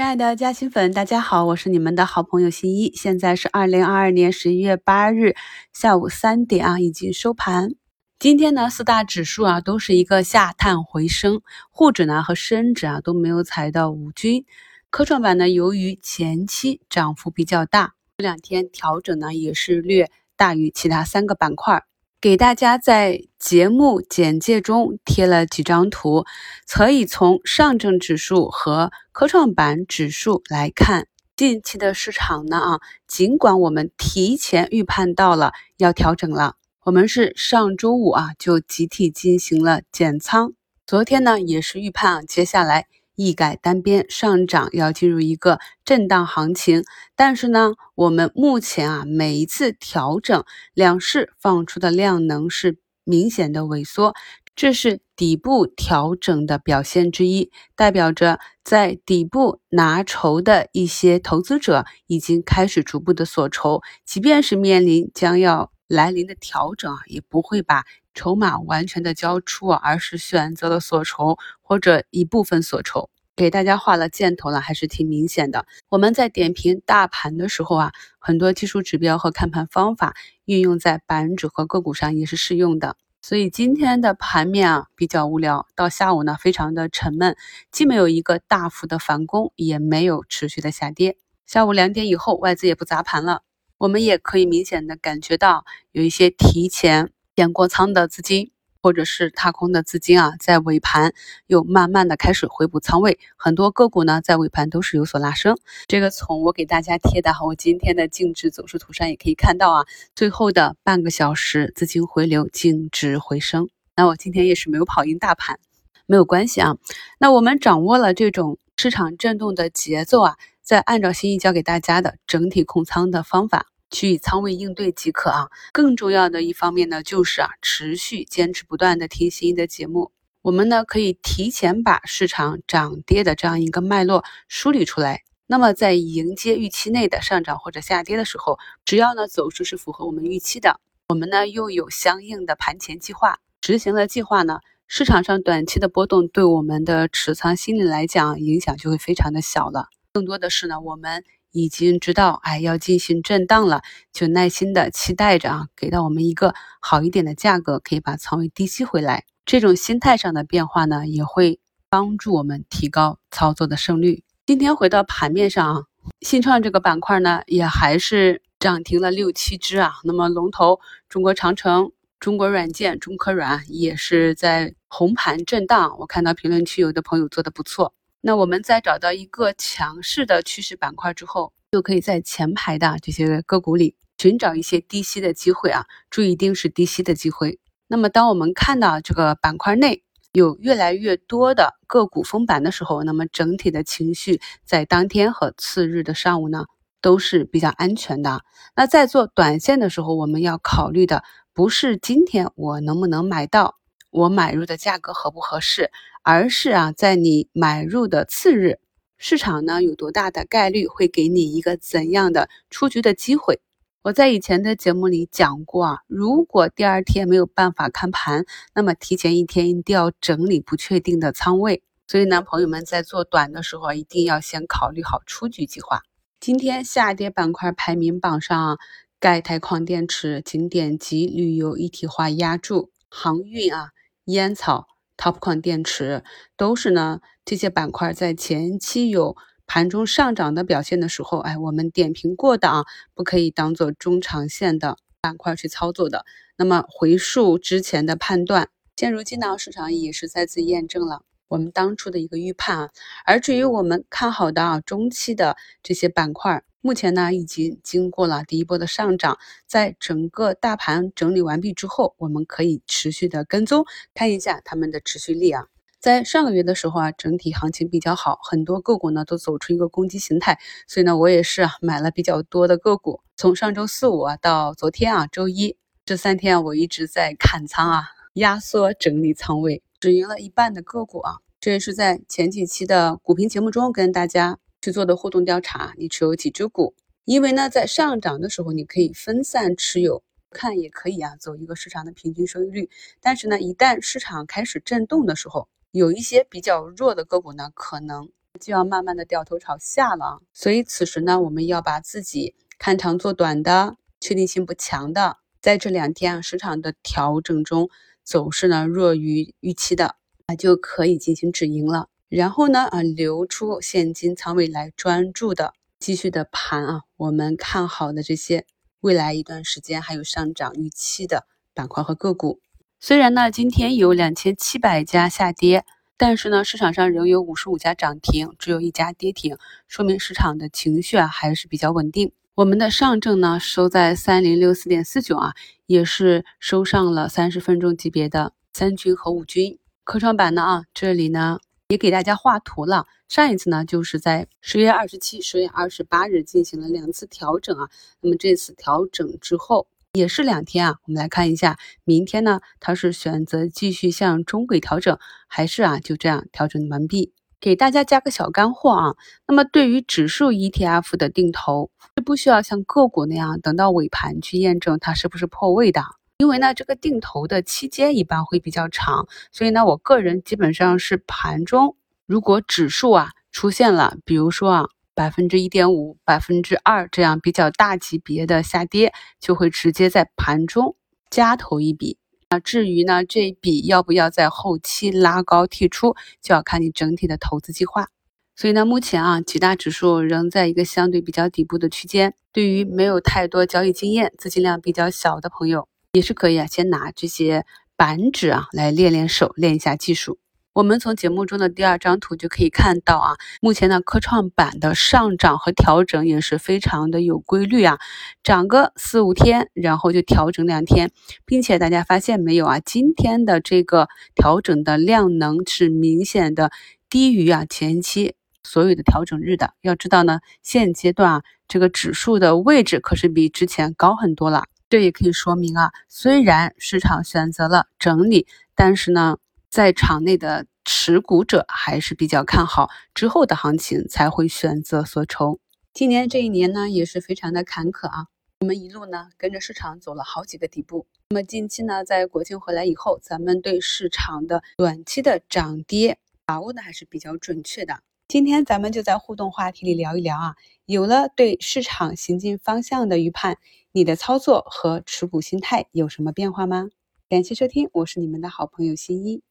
亲爱的嘉兴粉，大家好，我是你们的好朋友新一。现在是二零二二年十一月八日下午三点啊，已经收盘。今天呢，四大指数啊都是一个下探回升，沪指呢和深指啊都没有踩到五均。科创板呢，由于前期涨幅比较大，这两天调整呢也是略大于其他三个板块。给大家在节目简介中贴了几张图，可以从上证指数和科创板指数来看近期的市场呢啊。尽管我们提前预判到了要调整了，我们是上周五啊就集体进行了减仓，昨天呢也是预判啊接下来。一改单边上涨，要进入一个震荡行情。但是呢，我们目前啊，每一次调整，两市放出的量能是明显的萎缩，这是底部调整的表现之一，代表着在底部拿筹的一些投资者已经开始逐步的锁筹，即便是面临将要来临的调整啊，也不会把。筹码完全的交出，而是选择了锁筹或者一部分锁筹，给大家画了箭头了，还是挺明显的。我们在点评大盘的时候啊，很多技术指标和看盘方法运用在板指和个股上也是适用的。所以今天的盘面啊比较无聊，到下午呢非常的沉闷，既没有一个大幅的反攻，也没有持续的下跌。下午两点以后，外资也不砸盘了，我们也可以明显的感觉到有一些提前。减过仓的资金，或者是踏空的资金啊，在尾盘又慢慢的开始回补仓位，很多个股呢在尾盘都是有所拉升。这个从我给大家贴的我今天的净值走势图上也可以看到啊，最后的半个小时资金回流，净值回升。那我今天也是没有跑赢大盘，没有关系啊。那我们掌握了这种市场震动的节奏啊，再按照新一教给大家的整体控仓的方法。去仓位应对即可啊。更重要的一方面呢，就是啊，持续坚持不断的听新的节目。我们呢可以提前把市场涨跌的这样一个脉络梳理出来。那么在迎接预期内的上涨或者下跌的时候，只要呢走势是符合我们预期的，我们呢又有相应的盘前计划，执行了计划呢，市场上短期的波动对我们的持仓心理来讲影响就会非常的小了。更多的是呢，我们。已经知道，哎，要进行震荡了，就耐心的期待着啊，给到我们一个好一点的价格，可以把仓位低吸回来。这种心态上的变化呢，也会帮助我们提高操作的胜率。今天回到盘面上啊，信创这个板块呢，也还是涨停了六七只啊。那么龙头中国长城、中国软件、中科软也是在红盘震荡。我看到评论区有的朋友做的不错。那我们在找到一个强势的趋势板块之后，就可以在前排的这些个股里寻找一些低吸的机会啊，注意一定是低吸的机会。那么，当我们看到这个板块内有越来越多的个股封板的时候，那么整体的情绪在当天和次日的上午呢，都是比较安全的。那在做短线的时候，我们要考虑的不是今天我能不能买到。我买入的价格合不合适，而是啊，在你买入的次日，市场呢有多大的概率会给你一个怎样的出局的机会？我在以前的节目里讲过啊，如果第二天没有办法看盘，那么提前一天一定要整理不确定的仓位。所以呢，朋友们在做短的时候，一定要先考虑好出局计划。今天下跌板块排名榜上，钙钛矿电池、景点及旅游一体化压住，航运啊。烟草、TOPCON 电池都是呢，这些板块在前期有盘中上涨的表现的时候，哎，我们点评过的啊，不可以当做中长线的板块去操作的。那么回溯之前的判断，现如今呢，市场也是再次验证了。我们当初的一个预判啊，而至于我们看好的啊中期的这些板块，目前呢已经经过了第一波的上涨，在整个大盘整理完毕之后，我们可以持续的跟踪，看一下他们的持续力啊。在上个月的时候啊，整体行情比较好，很多个股呢都走出一个攻击形态，所以呢我也是啊买了比较多的个股，从上周四五啊到昨天啊周一这三天啊，我一直在 砍仓啊，压缩整理仓位。止盈了一半的个股啊，这也是在前几期的股评节目中跟大家去做的互动调查。你持有几只股？因为呢，在上涨的时候你可以分散持有，看也可以啊，走一个市场的平均收益率。但是呢，一旦市场开始震动的时候，有一些比较弱的个股呢，可能就要慢慢的掉头朝下了。所以此时呢，我们要把自己看长做短的、确定性不强的，在这两天啊市场的调整中走势呢弱于预期的，那就可以进行止盈了。然后呢，啊留出现金仓位来专注的继续的盘啊，我们看好的这些未来一段时间还有上涨预期的板块和个股。虽然呢，今天有两千七百家下跌，但是呢，市场上仍有五十五家涨停，只有一家跌停，说明市场的情绪啊还是比较稳定。我们的上证呢收在三零六四点四九啊，也是收上了三十分钟级别的三均和五均。科创板呢啊，这里呢也给大家画图了。上一次呢就是在十月二十七、十月二十八日进行了两次调整啊，那么这次调整之后。也是两天啊，我们来看一下，明天呢，它是选择继续向中轨调整，还是啊就这样调整完毕？给大家加个小干货啊，那么对于指数 ETF 的定投，是不需要像个股那样等到尾盘去验证它是不是破位的，因为呢这个定投的期间一般会比较长，所以呢我个人基本上是盘中，如果指数啊出现了，比如说啊。百分之一点五、百分之二这样比较大级别的下跌，就会直接在盘中加投一笔。那至于呢，这笔要不要在后期拉高剔出，就要看你整体的投资计划。所以呢，目前啊，几大指数仍在一个相对比较底部的区间。对于没有太多交易经验、资金量比较小的朋友，也是可以啊，先拿这些板指啊来练练手，练一下技术。我们从节目中的第二张图就可以看到啊，目前呢科创板的上涨和调整也是非常的有规律啊，涨个四五天，然后就调整两天，并且大家发现没有啊，今天的这个调整的量能是明显的低于啊前期所有的调整日的。要知道呢，现阶段啊这个指数的位置可是比之前高很多了，这也可以说明啊，虽然市场选择了整理，但是呢。在场内的持股者还是比较看好之后的行情，才会选择所筹。今年这一年呢，也是非常的坎坷啊。我们一路呢跟着市场走了好几个底部。那么近期呢，在国庆回来以后，咱们对市场的短期的涨跌把握的还是比较准确的。今天咱们就在互动话题里聊一聊啊，有了对市场行进方向的预判，你的操作和持股心态有什么变化吗？感谢收听，我是你们的好朋友新一。